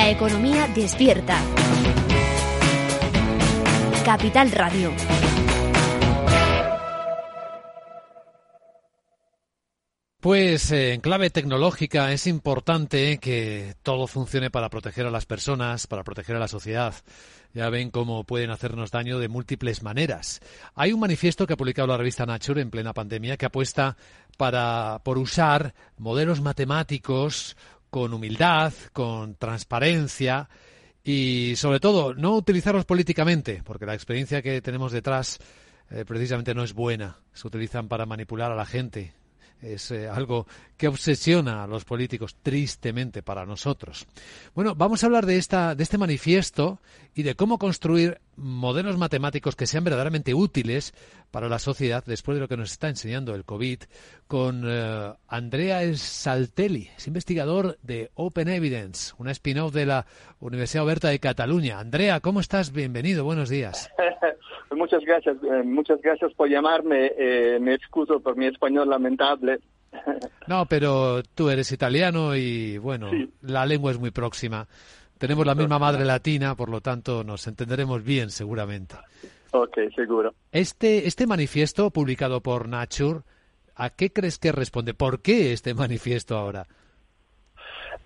La economía despierta. Capital Radio. Pues eh, en clave tecnológica es importante que todo funcione para proteger a las personas, para proteger a la sociedad. Ya ven cómo pueden hacernos daño de múltiples maneras. Hay un manifiesto que ha publicado la revista Nature en plena pandemia que apuesta para, por usar modelos matemáticos con humildad, con transparencia y sobre todo no utilizarlos políticamente, porque la experiencia que tenemos detrás eh, precisamente no es buena. Se utilizan para manipular a la gente, es eh, algo que obsesiona a los políticos tristemente para nosotros. Bueno, vamos a hablar de esta de este manifiesto y de cómo construir modelos matemáticos que sean verdaderamente útiles para la sociedad después de lo que nos está enseñando el COVID con eh, Andrea Saltelli, es investigador de Open Evidence, una spin-off de la Universidad Oberta de Cataluña. Andrea, ¿cómo estás? Bienvenido, buenos días. muchas gracias, eh, muchas gracias por llamarme. Eh, me excuso por mi español lamentable. no, pero tú eres italiano y bueno, la lengua es muy próxima. Tenemos la misma madre latina, por lo tanto nos entenderemos bien seguramente. Ok, seguro. Este, este manifiesto publicado por Nature, ¿a qué crees que responde? ¿Por qué este manifiesto ahora?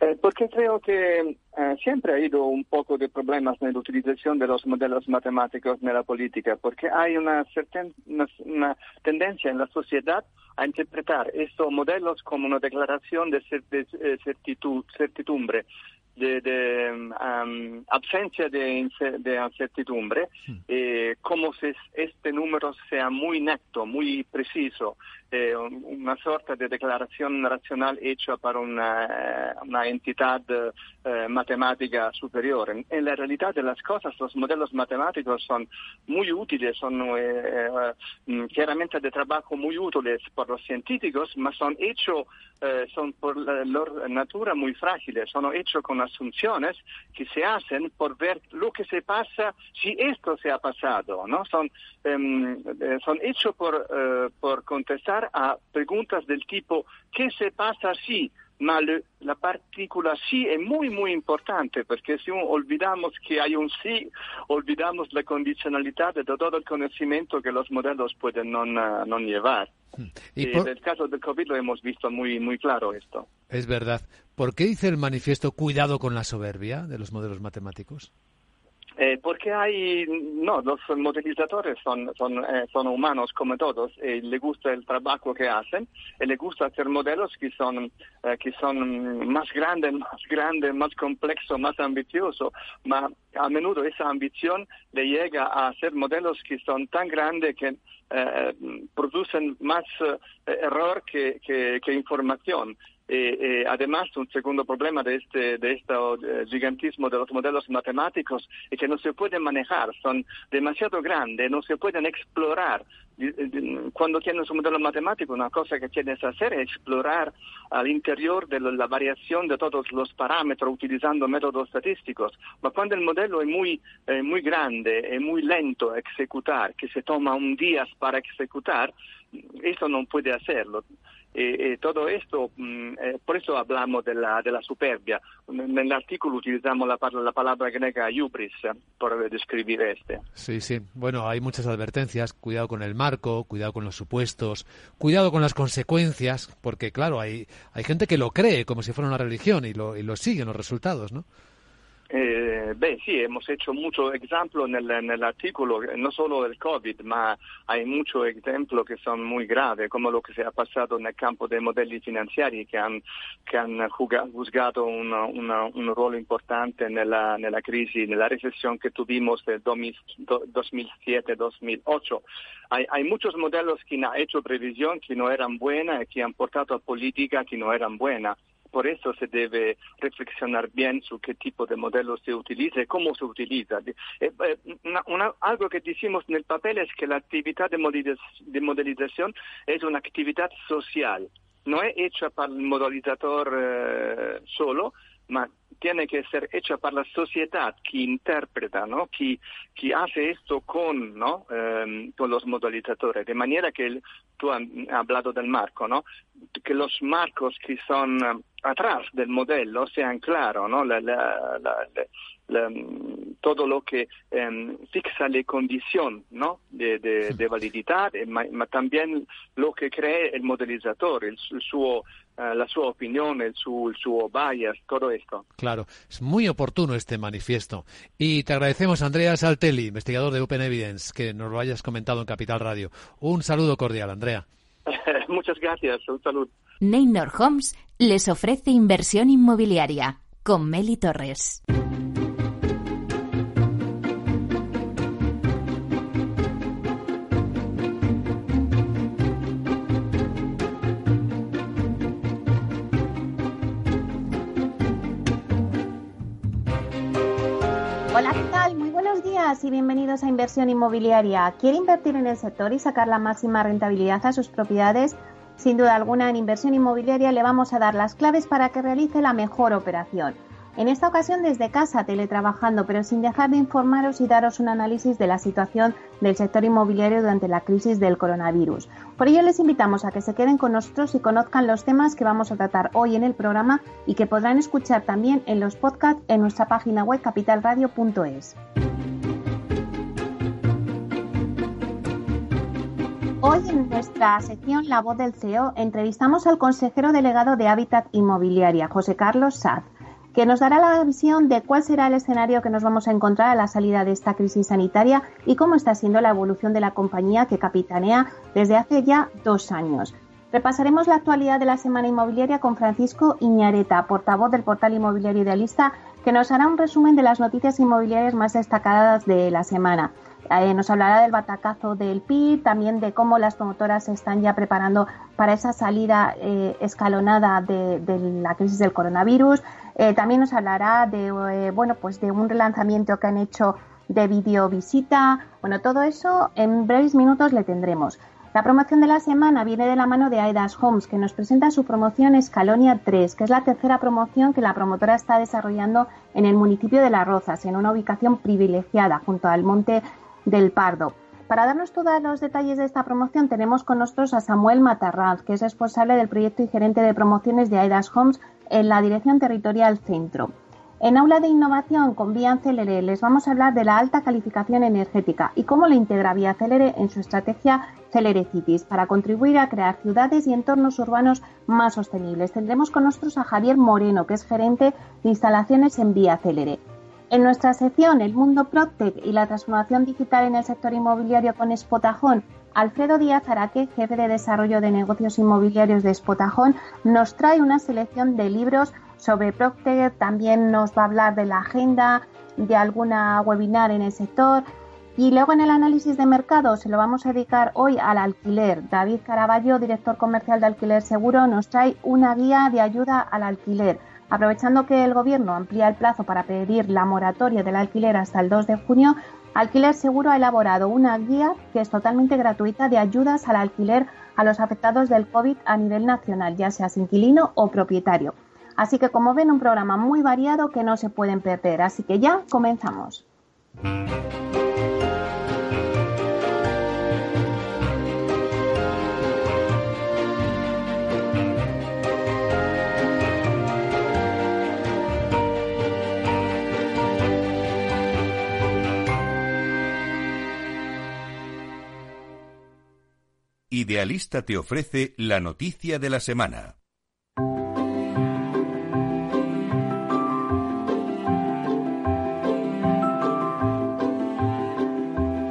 Eh, porque creo que eh, siempre ha habido un poco de problemas en la utilización de los modelos matemáticos en la política, porque hay una, una, tendencia en la sociedad a interpretar estos modelos como una declaración de, eh, certidumbre de, de um, ausencia de, de incertidumbre, hmm. eh, como si este número sea muy neto, muy preciso, eh, una sorta de declaración racional hecha para una, una entidad eh, matemática superior. En, la realidad de las cosas, los modelos matemáticos son muy útiles, son eh, eh, claramente de trabajo muy útiles por los científicos, pero son hechos, eh, son por la, la natura muy frágiles, son hechos con asunciones que se hacen por ver lo que se pasa si esto se ha pasado, ¿no? Son, um, son hechos por, por contestar a preguntas del tipo ¿qué se pasa si? Ma la partícula sí es muy, muy importante, porque si olvidamos que hay un sí, olvidamos la condicionalidad de todo el conocimiento que los modelos pueden no, no llevar. Y, en el caso del COVID lo hemos visto muy, muy claro esto. Es verdad. ¿Por qué dice el manifiesto cuidado con la soberbia de los modelos matemáticos? Eh, porque hay, no, los modelizadores son, son, eh, son humanos como todos, y les gusta el trabajo que hacen, y les gusta hacer modelos que son, eh, que son más grandes, más grandes, más complejos, más ambiciosos, pero a menudo esa ambición le llega a hacer modelos que son tan grandes que eh, producen más error que, que, que información. Eh, eh, además, un segundo problema de este, de este gigantismo de los modelos matemáticos es que no se pueden manejar, son demasiado grandes, no se pueden explorar. Cuando tienes un modelo matemático, una cosa que tienes que hacer es explorar al interior de la variación de todos los parámetros utilizando métodos estadísticos. Pero cuando el modelo es muy, eh, muy grande, es muy lento a ejecutar, que se toma un día para ejecutar, eso no puede hacerlo. Eh, eh, todo esto, mm, eh, por eso hablamos de la, de la superbia. En el artículo utilizamos la, la palabra griega hubris para describir este. Sí, sí. Bueno, hay muchas advertencias. Cuidado con el marco, cuidado con los supuestos, cuidado con las consecuencias, porque claro, hay, hay gente que lo cree como si fuera una religión y lo, y lo sigue los resultados, ¿no? Eh, beh, sì, hemos hecho mucho ejemplo en el, en el artículo, no solo del COVID, ma hay muchos ejemplos que son muy graves, como lo que se ha pasado en el campo dei modelli finanziari che che han juzgado una, una, un ruolo importante nella, nella crisi, nella recesión que tuvimos del 2007-2008. Hay, hay muchos modelos que han hecho previsión que no eran buenas y que han portato a política que no eran buenas por eso se debe reflexionar bien sobre qué tipo de modelo se utiliza y cómo se utiliza. Eh, eh, algo que decimos en el papel es que la actividad de, modelización es una actividad social. No es hecha para el modelizador eh, solo, ma tiene que ser hecha para la sociedad que interpreta, ¿no? que, que hace esto con, ¿no? Em, con los modelizadores, de manera que tú has hablado del marco, ¿no? Que los marcos que son eh, atrás del modelo sean claros, ¿no? Todo lo que em, fixa la condición ¿no? de, de, validità, ma, ma, también lo que cree el modelizador, el, el suo eh, la sua opinión, el su, el su bias, todo esto. Claro, es muy oportuno este manifiesto. Y te agradecemos, Andrea Saltelli, investigador de Open Evidence, que nos lo hayas comentado en Capital Radio. Un saludo cordial, Andrea. Muchas gracias, un saludo. Neynor Homes les ofrece inversión inmobiliaria con Meli Torres. Y bienvenidos a Inversión Inmobiliaria. ¿Quiere invertir en el sector y sacar la máxima rentabilidad a sus propiedades? Sin duda alguna, en Inversión Inmobiliaria le vamos a dar las claves para que realice la mejor operación. En esta ocasión desde casa, teletrabajando, pero sin dejar de informaros y daros un análisis de la situación del sector inmobiliario durante la crisis del coronavirus. Por ello les invitamos a que se queden con nosotros y conozcan los temas que vamos a tratar hoy en el programa y que podrán escuchar también en los podcasts en nuestra página web capitalradio.es. Hoy en nuestra sección La voz del CEO entrevistamos al consejero delegado de Hábitat Inmobiliaria, José Carlos Saz que nos dará la visión de cuál será el escenario que nos vamos a encontrar a la salida de esta crisis sanitaria y cómo está siendo la evolución de la compañía que capitanea desde hace ya dos años. Repasaremos la actualidad de la semana inmobiliaria con Francisco Iñareta, portavoz del portal inmobiliario idealista, que nos hará un resumen de las noticias inmobiliarias más destacadas de la semana. Eh, nos hablará del batacazo del PIB, también de cómo las promotoras se están ya preparando para esa salida eh, escalonada de, la crisis del coronavirus. Eh, también nos hablará de, bueno, pues de un relanzamiento que han hecho de videovisita. Bueno, todo eso en breves minutos le tendremos. La promoción de la semana viene de la mano de Aidas Homes, que nos presenta su promoción Escalonia 3, que es la tercera promoción que la promotora está desarrollando en el municipio de Las Rozas, en una ubicación privilegiada junto al monte del Pardo. Para darnos todos los detalles de esta promoción tenemos con nosotros a Samuel Matarranz, que es responsable del proyecto y gerente de promociones de Aidas Homes en la Dirección Territorial Centro. En Aula de Innovación con Vía Celere les vamos a hablar de la alta calificación energética y cómo la integra Vía Celere en su estrategia Celere Cities para contribuir a crear ciudades y entornos urbanos más sostenibles. Tendremos con nosotros a Javier Moreno, que es gerente de instalaciones en Vía Celere. En nuestra sección El mundo Proctec y la transformación digital en el sector inmobiliario con Spotajón, Alfredo Díaz Araque, jefe de desarrollo de negocios inmobiliarios de Spotajón, nos trae una selección de libros sobre Proctec, también nos va a hablar de la agenda, de alguna webinar en el sector. Y luego en el análisis de mercado se lo vamos a dedicar hoy al alquiler. David Caraballo, director comercial de Alquiler Seguro, nos trae una guía de ayuda al alquiler Aprovechando que el Gobierno amplía el plazo para pedir la moratoria del alquiler hasta el 2 de junio, Alquiler Seguro ha elaborado una guía que es totalmente gratuita de ayudas al alquiler a los afectados del COVID a nivel nacional, ya seas inquilino o propietario. Así que como ven, un programa muy variado que no se pueden perder. Así que ya comenzamos. Idealista te ofrece la noticia de la semana.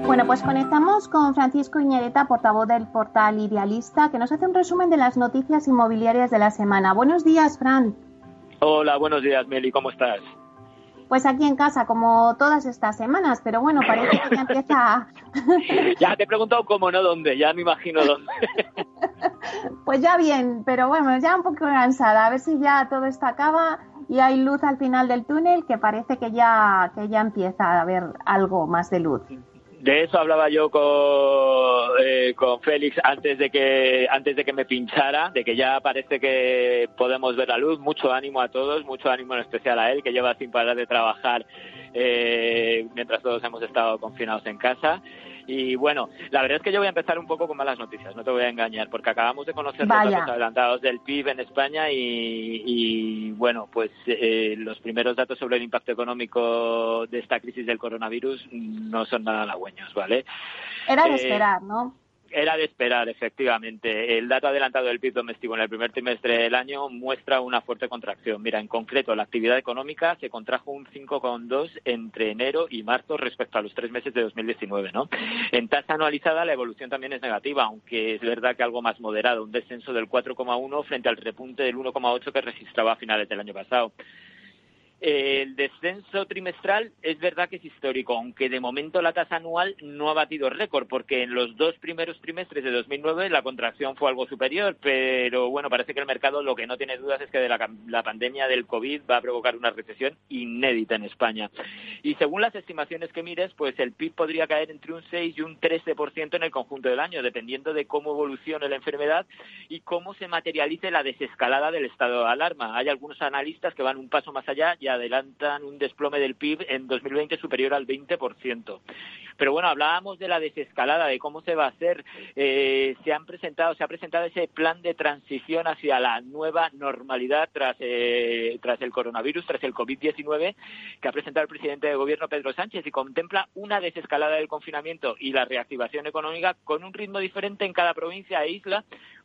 Bueno, pues conectamos con Francisco Iñereta, portavoz del portal Idealista, que nos hace un resumen de las noticias inmobiliarias de la semana. Buenos días, Fran. Hola, buenos días, Meli, ¿cómo estás? Pues aquí en casa, como todas estas semanas, pero bueno, parece que ya empieza. ya te he preguntado cómo, no dónde, ya me imagino dónde. pues ya bien, pero bueno, ya un poco cansada, a ver si ya todo esto acaba y hay luz al final del túnel, que parece que ya, que ya empieza a haber algo más de luz. De eso hablaba yo con, eh, con Félix antes de que antes de que me pinchara, de que ya parece que podemos ver la luz. Mucho ánimo a todos, mucho ánimo en especial a él, que lleva sin parar de trabajar eh, mientras todos hemos estado confinados en casa. Y bueno, la verdad es que yo voy a empezar un poco con malas noticias, no te voy a engañar, porque acabamos de conocer los datos adelantados del PIB en España y, bueno, pues eh, los primeros datos sobre el impacto económico de esta crisis del coronavirus no son nada halagüeños, ¿vale? Era de eh, esperar, ¿no? Era de esperar, efectivamente. El dato adelantado del PIB doméstico en el primer trimestre del año muestra una fuerte contracción. Mira, en concreto, la actividad económica se contrajo un 5,2 entre enero y marzo respecto a los tres meses de 2019, ¿no? En tasa anualizada la evolución también es negativa, aunque es verdad que algo más moderado, un descenso del 4,1 frente al repunte del 1,8 que registraba a finales del año pasado. El descenso trimestral es verdad que es histórico, aunque de momento la tasa anual no ha batido récord, porque en los dos primeros trimestres de 2009 la contracción fue algo superior, pero bueno, parece que el mercado lo que no tiene dudas es que de la, pandemia del COVID va a provocar una recesión inédita en España. Y según las estimaciones que mires, pues el PIB podría caer entre un 6 y un 13% en el conjunto del año, dependiendo de cómo evolucione la enfermedad y cómo se materialice la desescalada del estado de alarma. Hay algunos analistas que van un paso más allá y adelantan un desplome del PIB en 2020 superior al 20%. Pero bueno, hablábamos de la desescalada, de cómo se va a hacer. Eh, se han presentado, se ha presentado ese plan de transición hacia la nueva normalidad tras, eh, tras el coronavirus, tras el COVID-19, que ha presentado el presidente de gobierno Pedro Sánchez y contempla una desescalada del confinamiento y la reactivación económica con un ritmo diferente en cada provincia e isla,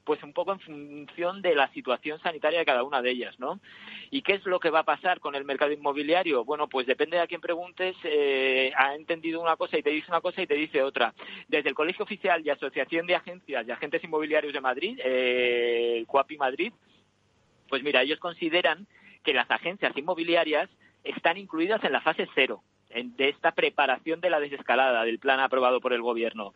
pues un poco en función de la situación sanitaria de cada una de ellas, ¿no? ¿Y qué es lo que va a pasar con el mercado inmobiliario? Bueno, pues depende de a quién preguntes, eh, ha entendido una cosa y te dice una cosa y te dice otra. Desde el Colegio Oficial y Asociación de Agencias y Agentes Inmobiliarios de Madrid, eh, CUAPI Madrid, pues mira, ellos consideran que las agencias inmobiliarias están incluidas en la fase cero de esta preparación de la desescalada del plan aprobado por el Gobierno.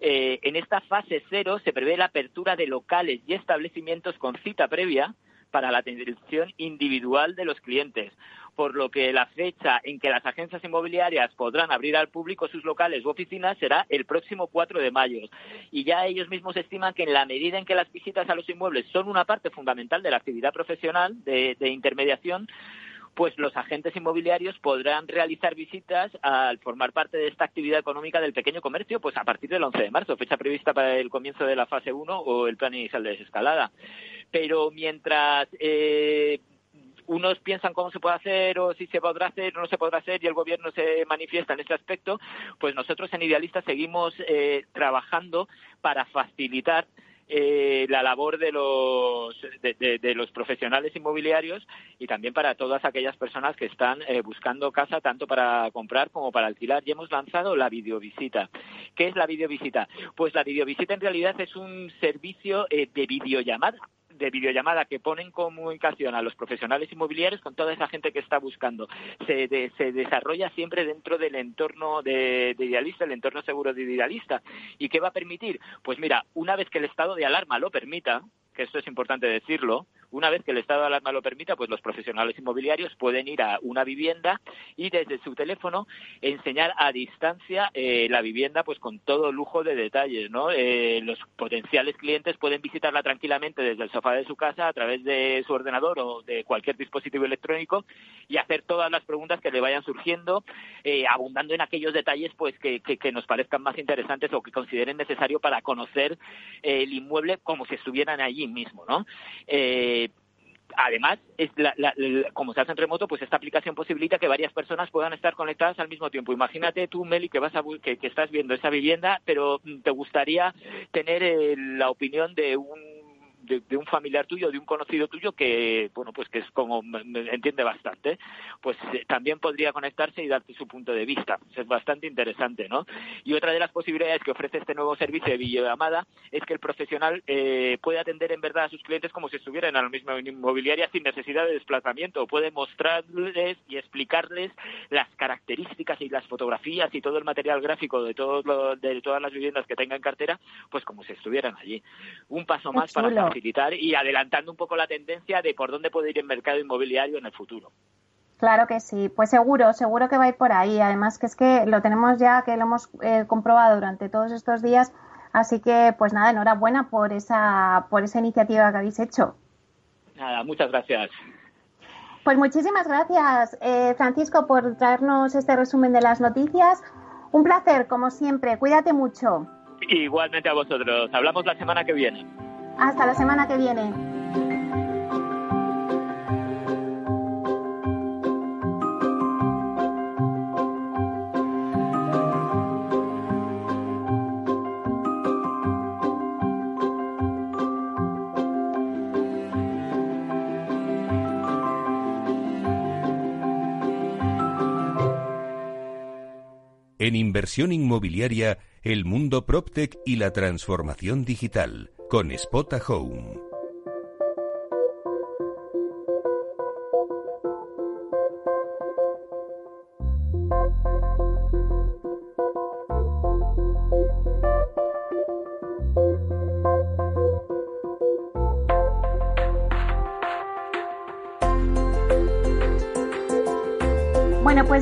Eh, en esta fase cero se prevé la apertura de locales y establecimientos con cita previa para la atención individual de los clientes, por lo que la fecha en que las agencias inmobiliarias podrán abrir al público sus locales u oficinas será el próximo 4 de mayo. Y ya ellos mismos estiman que en la medida en que las visitas a los inmuebles son una parte fundamental de la actividad profesional de intermediación, pues los agentes inmobiliarios podrán realizar visitas al formar parte de esta actividad económica del pequeño comercio, pues a partir del 11 de marzo, fecha prevista para el comienzo de la fase 1 o el plan inicial de desescalada. Pero mientras eh, unos piensan cómo se puede hacer o si se podrá hacer o no se podrá hacer y el gobierno se manifiesta en este aspecto, pues nosotros en Idealista seguimos eh, trabajando para facilitar eh, la labor de los, de, los profesionales inmobiliarios y también para todas aquellas personas que están eh, buscando casa tanto para comprar como para alquilar. Y hemos lanzado la videovisita. ¿Qué es la videovisita? Pues la videovisita en realidad es un servicio eh, de videollamada de videollamada que ponen en comunicación a los profesionales inmobiliarios con toda esa gente que está buscando. Se, se desarrolla siempre dentro del entorno de, de, idealista, el entorno seguro de idealista. ¿Y qué va a permitir? Pues mira, una vez que el estado de alarma lo permita, que esto es importante decirlo, una vez que el estado de alarma lo permita, pues los profesionales inmobiliarios pueden ir a una vivienda y desde su teléfono enseñar a distancia eh, la vivienda, pues con todo lujo de detalles, ¿no? Eh, los potenciales clientes pueden visitarla tranquilamente desde el sofá de su casa a través de su ordenador o de cualquier dispositivo electrónico y hacer todas las preguntas que le vayan surgiendo, eh, abundando en aquellos detalles, pues que, que, nos parezcan más interesantes o que consideren necesario para conocer el inmueble como si estuvieran allí mismo, ¿no? Eh, además, es como se hace en remoto, pues esta aplicación posibilita que varias personas puedan estar conectadas al mismo tiempo. Imagínate tú, Meli, que vas a que, que estás viendo esa vivienda, pero te gustaría tener eh, la opinión de un de, un familiar tuyo, de un conocido tuyo que, bueno, pues que es como entiende bastante, pues eh, también podría conectarse y darte su punto de vista. es bastante interesante, ¿no? Y otra de las posibilidades que ofrece este nuevo servicio de videollamada es que el profesional eh, puede atender en verdad a sus clientes como si estuvieran en la misma inmobiliaria sin necesidad de desplazamiento. Puede mostrarles y explicarles las características y las fotografías y todo el material gráfico de, todo de todas las viviendas que tenga en cartera, pues como si estuvieran allí. Un paso más para y adelantando un poco la tendencia de por dónde puede ir el mercado inmobiliario en el futuro. Claro que sí, pues seguro, seguro que va a ir por ahí. Además que es que lo tenemos ya, que lo hemos eh, comprobado durante todos estos días. Así que, pues nada, enhorabuena por esa, por esa iniciativa que habéis hecho. Nada, muchas gracias. Pues muchísimas gracias, eh, Francisco, por traernos este resumen de las noticias. Un placer, como siempre. Cuídate mucho. Igualmente a vosotros. Hablamos la semana que viene. Hasta la semana que viene. En inversión inmobiliaria, el mundo PropTech y la transformación digital, con Spota Home.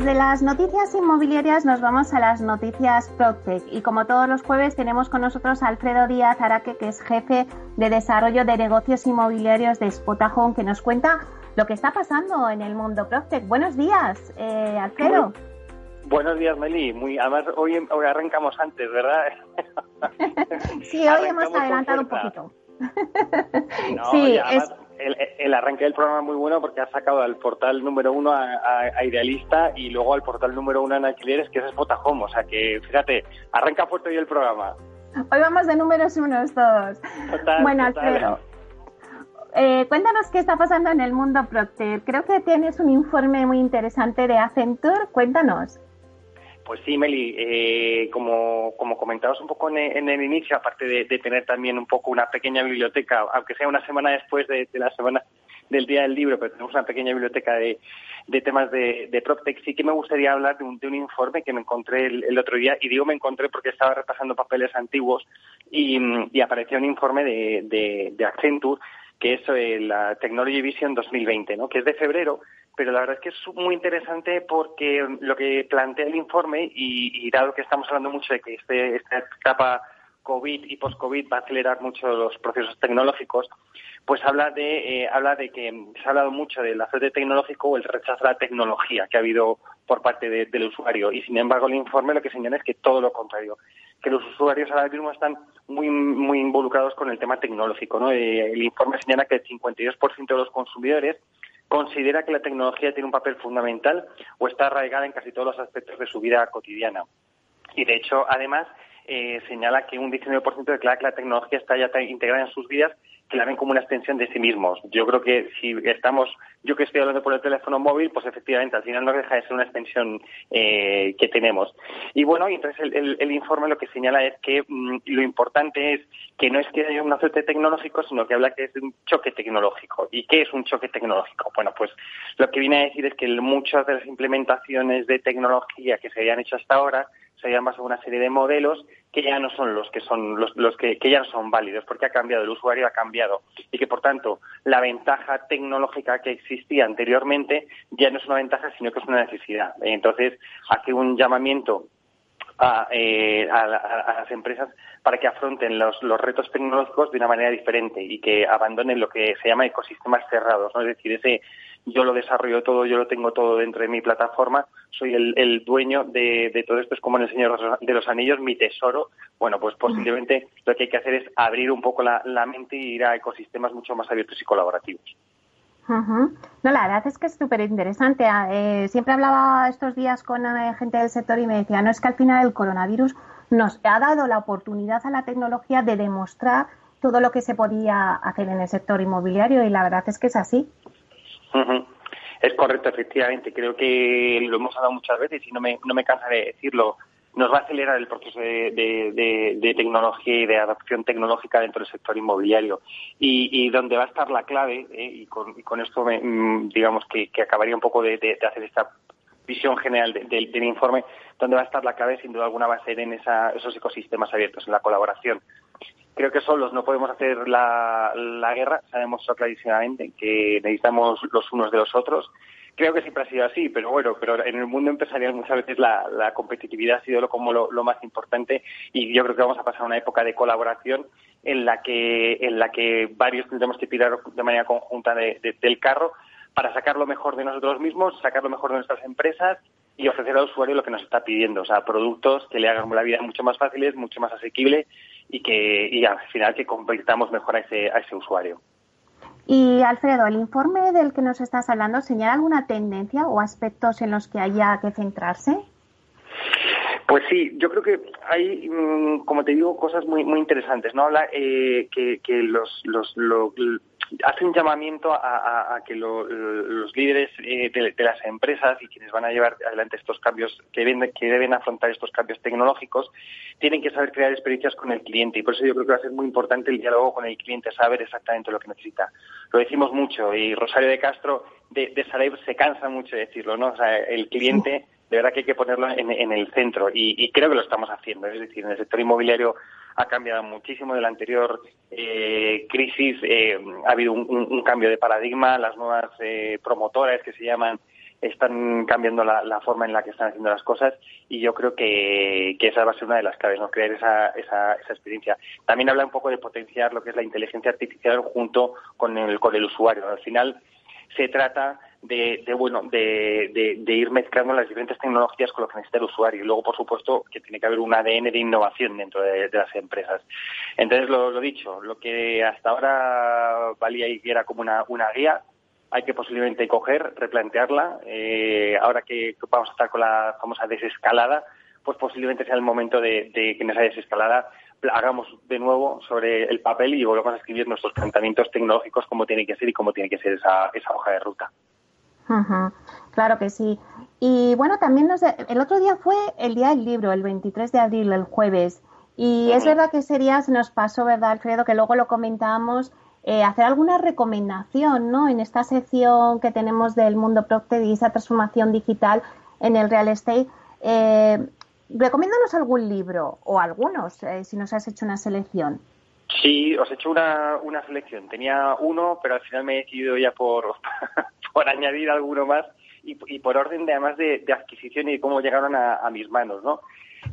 Pues de las noticias inmobiliarias nos vamos a las noticias PropTech y como todos los jueves tenemos con nosotros a Alfredo Díaz Araque, que es jefe de desarrollo de negocios inmobiliarios de Spotahome, que nos cuenta lo que está pasando en el mundo PropTech. Buenos días, eh, Alfredo. buenos días, Meli. Muy, además, hoy, arrancamos antes, ¿verdad? sí, hoy hemos adelantado un poquito. sí, es el, arranque del programa es muy bueno porque ha sacado al portal número uno a, Idealista y luego al portal número uno en alquileres, que es Spotahome. O sea que, fíjate, arranca fuerte hoy el programa. Hoy vamos de números unos todos. bueno, Alfredo, eh, cuéntanos qué está pasando en el mundo Procter. Creo que tienes un informe muy interesante de Accenture. Cuéntanos. Pues sí, Meli, eh, como, como comentabas un poco en, el inicio, aparte de, tener también un poco una pequeña biblioteca, aunque sea una semana después de, la semana del Día del Libro, pero tenemos una pequeña biblioteca de, temas de, de PropTech, sí que me gustaría hablar de un, de un informe que me encontré el, otro día, y digo me encontré porque estaba repasando papeles antiguos y, y apareció un informe de, de, Accenture que es la Technology Vision 2020, ¿no? que es de febrero, pero la verdad es que es muy interesante porque lo que plantea el informe, y, dado que estamos hablando mucho de que este, esta etapa COVID y post-COVID va a acelerar mucho los procesos tecnológicos, pues habla de, eh, habla de que se ha hablado mucho del aceite tecnológico o el rechazo a la tecnología que ha habido por parte del usuario. Y sin embargo, el informe lo que señala es que todo lo contrario, que los usuarios ahora mismo están muy, muy involucrados con el tema tecnológico. ¿no? Eh, el informe señala que el 52% de los consumidores considera que la tecnología tiene un papel fundamental o está arraigada en casi todos los aspectos de su vida cotidiana. Y de hecho, además, eh, señala que un 19% declara que la tecnología está ya integrada en sus vidas que la ven como una extensión de sí mismos. Yo creo que si estamos, yo que estoy hablando por el teléfono móvil, pues efectivamente al final no deja de ser una extensión eh, que tenemos. Y bueno, entonces el, informe lo que señala es que mm, lo importante es que no es que haya un aceite tecnológico, sino que habla que es un choque tecnológico. ¿Y qué es un choque tecnológico? Bueno, pues lo que viene a decir es que muchas de las implementaciones de tecnología que se habían hecho hasta ahora se habían basado en una serie de modelos que ya no son los que son los, los que, que, ya no son válidos porque ha cambiado el usuario ha cambiado y que por tanto la ventaja tecnológica que existía anteriormente ya no es una ventaja sino que es una necesidad entonces hace un llamamiento a, eh, a, las empresas para que afronten los, los, retos tecnológicos de una manera diferente y que abandonen lo que se llama ecosistemas cerrados, ¿no? Es decir, ese yo lo desarrollo todo, yo lo tengo todo dentro de mi plataforma, soy el, dueño de, todo esto, es como en el Señor de los Anillos, mi tesoro. Bueno, pues posiblemente lo que hay que hacer es abrir un poco la, mente y ir a ecosistemas mucho más abiertos y colaborativos. No, la verdad es que es súper interesante. Ah, eh, siempre hablaba estos días con eh, gente del sector y me decía, no es que al final el coronavirus nos ha dado la oportunidad a la tecnología de demostrar todo lo que se podía hacer en el sector inmobiliario y la verdad es que es así. Es correcto, efectivamente. Creo que lo hemos hablado muchas veces y no me, no me cansa de decirlo. Nos va a acelerar el proceso de, tecnología y de adopción tecnológica dentro del sector inmobiliario. Y, donde va a estar la clave, eh, y, con, esto mm, digamos que, acabaría un poco de, hacer esta visión general del informe, donde va a estar la clave, sin duda alguna, va a ser en esos ecosistemas abiertos, en la colaboración creo que solos no podemos hacer la, guerra. Sabemos clarísimamente que necesitamos los unos de los otros. Creo que siempre ha sido así, pero bueno, pero en el mundo empresarial muchas veces la, competitividad ha sido lo, como lo, más importante y yo creo que vamos a pasar una época de colaboración en la que en la que varios tendremos que tirar de manera conjunta del carro para sacar lo mejor de nosotros mismos, sacar lo mejor de nuestras empresas y ofrecer al usuario lo que nos está pidiendo, o sea, productos que le hagan la vida mucho más fácil, mucho más asequible y que y al final que convirtamos mejor a ese, a ese usuario. Y Alfredo, ¿el informe del que nos estás hablando señala alguna tendencia o aspectos en los que haya que centrarse? Pues sí, yo creo que hay, mm, como te digo, cosas muy muy interesantes. No habla eh, que, que los, los hace un llamamiento a, que los líderes eh, de, las empresas y quienes van a llevar adelante estos cambios, que deben, que deben afrontar estos cambios tecnológicos, tienen que saber crear experiencias con el cliente. Y por eso yo creo que va a ser muy importante el diálogo con el cliente, saber exactamente lo que necesita. Lo decimos mucho y Rosario de Castro de, de se cansa mucho de decirlo, ¿no? O sea, el cliente de verdad que hay que ponerlo en, el centro y, creo que lo estamos haciendo. Es decir, en el sector inmobiliario ha cambiado muchísimo de la anterior eh, crisis. Eh, ha habido un, cambio de paradigma. Las nuevas eh, promotoras que se llaman están cambiando la, forma en la que están haciendo las cosas y yo creo que, esa va a ser una de las claves, ¿no? crear esa, esa, esa, experiencia. También habla un poco de potenciar lo que es la inteligencia artificial junto con el, con el usuario. Al final se trata de, bueno de, de, ir mezclando las diferentes tecnologías con lo que necesita el usuario. Y luego por supuesto que tiene que haber un ADN de innovación dentro de, las empresas. Entonces lo, lo, dicho lo que hasta ahora valía y era como una, una guía hay que posiblemente coger replantearla. Eh, ahora que vamos a estar con la famosa desescalada pues posiblemente sea el momento de, de que en esa desescalada hagamos de nuevo sobre el papel y volvamos a escribir nuestros planteamientos tecnológicos como tiene que ser y cómo tiene que ser esa, esa hoja de ruta. Claro que sí. Y bueno, también nos, el otro día fue el día del libro, el 23 de abril, el jueves. Y es verdad que sería, se nos pasó, ¿verdad, Alfredo? Que luego lo comentábamos, eh, hacer alguna recomendación, ¿no? En esta sección que tenemos del mundo Procter y esa transformación digital en el real estate. Eh, recomiéndanos algún libro o algunos, eh, si nos has hecho una selección. Sí, os he hecho una, una selección. Tenía uno, pero al final me he decidido ya por, por añadir alguno más y, y por orden de, además de, adquisición y de cómo llegaron a, mis manos, ¿no?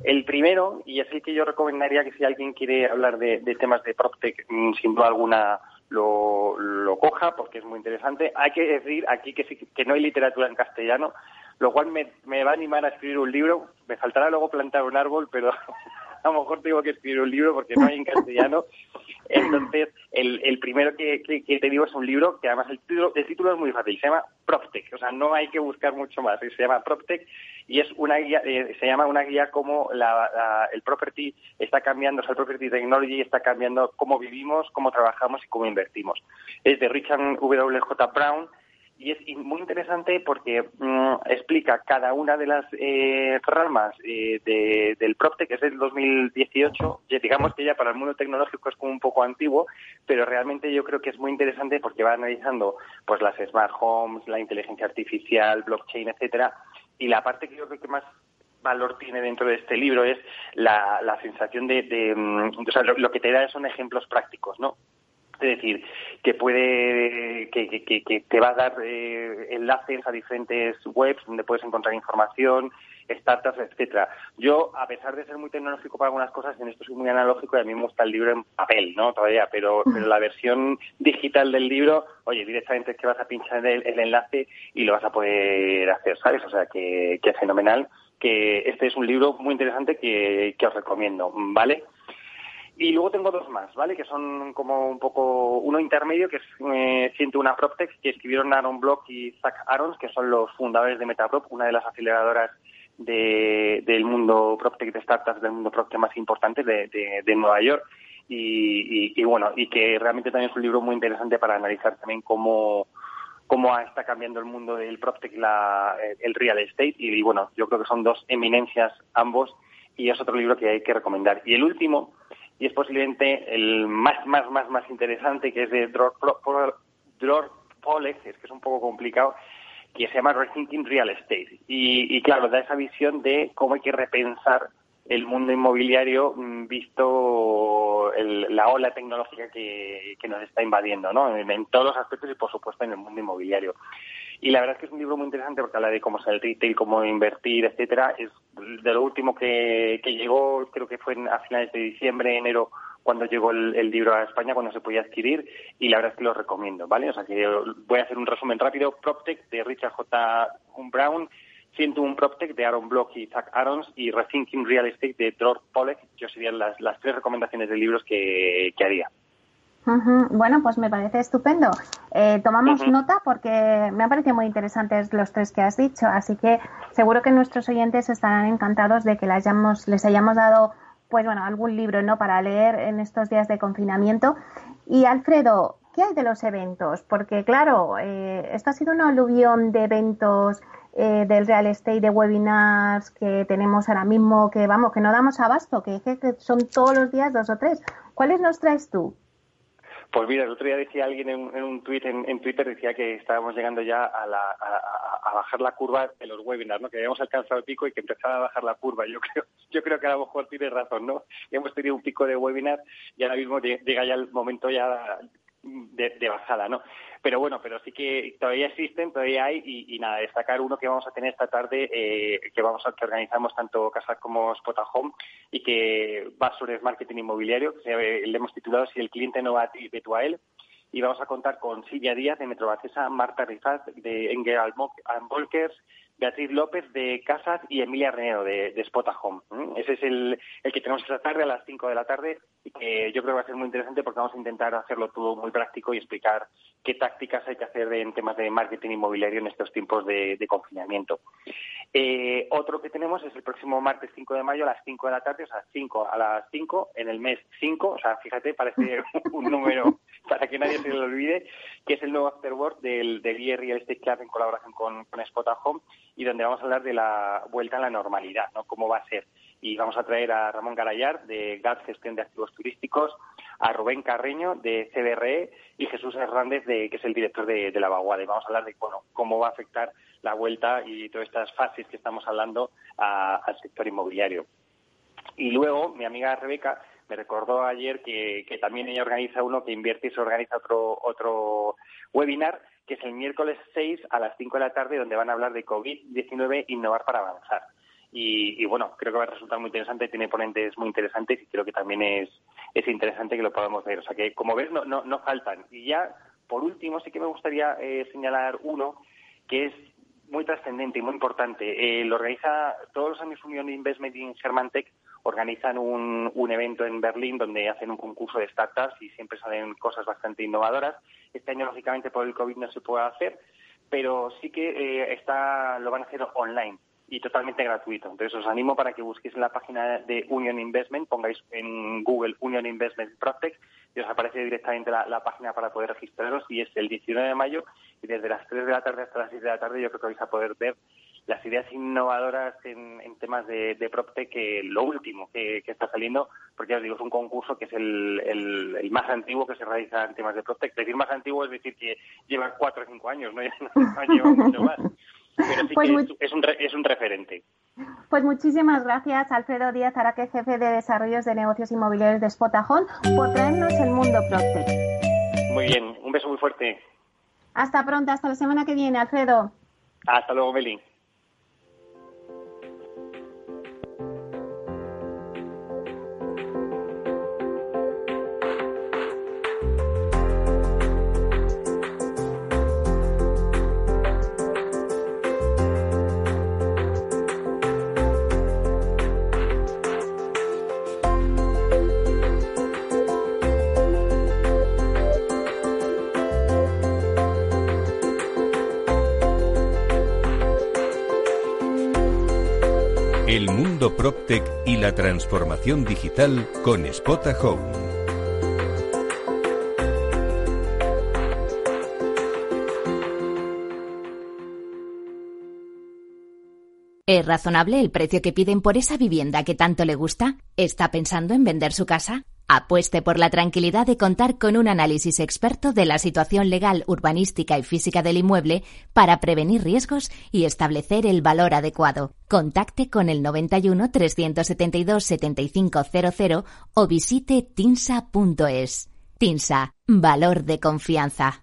El primero, y es el que yo recomendaría que si alguien quiere hablar de, temas de PropTech, mm, sin duda alguna lo, lo, coja, porque es muy interesante. Hay que decir aquí que, que no hay literatura en castellano, lo cual me, me va a animar a escribir un libro. Me faltará luego plantar un árbol, pero a lo mejor tengo que escribir un libro porque no hay en castellano. Entonces, el, el primero que, que, te digo es un libro que además el título, el título es muy fácil, se llama PropTech, o sea, no hay que buscar mucho más, se llama PropTech y es una guía, eh, se llama una guía como la, el property está cambiando, o sea, el property technology está cambiando cómo vivimos, cómo trabajamos y cómo invertimos. Es de Richard W. J. Brown, y es muy interesante porque mm, explica cada una de las eh, ramas eh, de, del PropTech, que es del 2018, digamos que ya para el mundo tecnológico es como un poco antiguo, pero realmente yo creo que es muy interesante porque va analizando pues las smart homes, la inteligencia artificial, blockchain, etcétera, y la parte que yo creo que más valor tiene dentro de este libro es la, la sensación de, de mm, o sea, lo, que te da son ejemplos prácticos, ¿no? Es decir, que puede, que, que, que te va a dar eh, enlaces a diferentes webs donde puedes encontrar información, startups, etcétera. Yo, a pesar de ser muy tecnológico para algunas cosas, en esto soy muy analógico y a mí me gusta el libro en papel, ¿no? Todavía, pero, pero la versión digital del libro, oye, directamente es que vas a pinchar el, enlace y lo vas a poder hacer, ¿sabes? O sea, que, que es fenomenal, que este es un libro muy interesante que, que os recomiendo, ¿vale? Y luego tengo dos más, ¿vale? Que son como un poco uno intermedio, que es eh, Siento una PropTech, que escribieron Aaron Block y Zach Arons, que son los fundadores de Metaprop, una de las aceleradoras de, del mundo PropTech de startups, del mundo PropTech más importante de, de, Nueva York. Y, y, bueno, y que realmente también es un libro muy interesante para analizar también cómo, cómo está cambiando el mundo del PropTech, la, el real estate. Y, y bueno, yo creo que son dos eminencias ambos y es otro libro que hay que recomendar. Y el último, y es posiblemente el más, más, más, más interesante, que es de Dror Polex, es que es un poco complicado, que se llama Rethinking Real Estate. Y, y claro, da esa visión de cómo hay que repensar el mundo inmobiliario mm, visto la ola tecnológica que, que, nos está invadiendo, ¿no? En, todos los aspectos y, por supuesto, en el mundo inmobiliario. Y la verdad es que es un libro muy interesante porque habla de cómo es el retail, cómo invertir, etcétera. Es de lo último que, que llegó, creo que fue a finales de diciembre, enero, cuando llegó el, libro a España, cuando se podía adquirir, y la verdad es que lo recomiendo, ¿vale? O sea que voy a hacer un resumen rápido. PropTech de Richard J. Brown 101 PropTech de Aaron Block y Zach Arons y Rethinking Real Estate de Dror Pollack, que serían las, las tres recomendaciones de libros que, haría. Bueno, pues me parece estupendo. Eh, tomamos nota porque me han parecido muy interesantes los tres que has dicho, así que seguro que nuestros oyentes estarán encantados de que les hayamos, les hayamos dado pues bueno, algún libro ¿no? para leer en estos días de confinamiento. Y Alfredo, ¿qué hay de los eventos? Porque claro, eh, esto ha sido una aluvión de eventos eh, del real estate, de webinars que tenemos ahora mismo, que vamos, que no damos abasto, que, que son todos los días dos o tres. ¿Cuáles nos traes tú? Pues mira, el otro día decía alguien en, un tweet en, Twitter decía que estábamos llegando ya a, a, bajar la curva de los webinars, ¿no? Que habíamos alcanzado el pico y que empezaba a bajar la curva. Yo creo, yo creo que a lo mejor tiene razón, ¿no? Hemos tenido un pico de webinar y ahora mismo llega ya el momento ya de, bajada, ¿no? Pero bueno, pero sí que todavía existen, todavía hay y, nada, destacar uno que vamos a tener esta tarde, eh, que vamos a que organizamos tanto Casa como Spot Home y que va sobre marketing inmobiliario, que le hemos titulado Si el cliente no va a él. Y vamos a contar con Silvia Díaz de Metrobacesa, Marta Rizat de Engel Volkers, Beatriz López de Casas y Emilia Renero de, de Home. Ese es el, que tenemos esta tarde a las 5 de la tarde y que yo creo que va a ser muy interesante porque vamos a intentar hacerlo todo muy práctico y explicar qué tácticas hay que hacer en temas de marketing inmobiliario en estos tiempos de, confinamiento. Eh, otro que tenemos es el próximo martes 5 de mayo a las 5 de la tarde, o sea, 5 a las 5 en el mes 5, o sea, fíjate, parece un número para que nadie se lo olvide, que es el nuevo Afterwork del, del Real Estate Club en colaboración con, con Spot Home y donde vamos a hablar de la vuelta a la normalidad, ¿no? Cómo va a ser. Y vamos a traer a Ramón Garayar, de GAT Gestión de Activos Turísticos, a Rubén Carreño, de CBRE, y Jesús Hernández, de, que es el director de, la Vaguada. Y vamos a hablar de bueno, cómo va a afectar la vuelta y todas estas fases que estamos hablando al sector inmobiliario. Y luego, mi amiga Rebeca me recordó ayer que, que, también ella organiza uno que invierte y se organiza otro, otro webinar que es el miércoles 6 a las 5 de la tarde, donde van a hablar de COVID-19, innovar para avanzar. Y, bueno, creo que va a resultar muy interesante, tiene ponentes muy interesantes y creo que también es, es interesante que lo podamos ver. O sea que, como ves, no, no, no faltan. Y ya, por último, sí que me gustaría eh, señalar uno que es muy trascendente y muy importante. Eh, lo organiza todos los años Unión Investment in Germantech organizan un, un, evento en Berlín donde hacen un concurso de startups y siempre salen cosas bastante innovadoras. Este año, lógicamente, por el COVID no se puede hacer, pero sí que eh, está, lo van a hacer online y totalmente gratuito. Entonces os animo para que busquéis en la página de Union Investment, pongáis en Google Union Investment Protect y os aparece directamente la, página para poder registraros y es el 19 de mayo y desde las 3 de la tarde hasta las 6 de la tarde yo creo que vais a poder ver las ideas innovadoras en, temas de, de PropTech, que lo último que, está saliendo, porque ya os digo, es un concurso que es el, más antiguo que se realiza en temas de PropTech. Decir más antiguo es decir que lleva cuatro o cinco años, no, no lleva mucho más. Pero sí pues que es, un, es un referente. Pues muchísimas gracias, Alfredo Díaz Araque, jefe de desarrollos de negocios inmobiliarios de Spotajón, por traernos el mundo PropTech. Muy bien, un beso muy fuerte. Hasta pronto, hasta la semana que viene, Alfredo. Hasta luego, Meli. PropTech y la transformación digital con Spota Home. ¿Es razonable el precio que piden por esa vivienda que tanto le gusta? ¿Está pensando en vender su casa? Apueste por la tranquilidad de contar con un análisis experto de la situación legal, urbanística y física del inmueble para prevenir riesgos y establecer el valor adecuado. Contacte con el 91 372 7500 o visite tinsa.es. Tinsa, valor de confianza.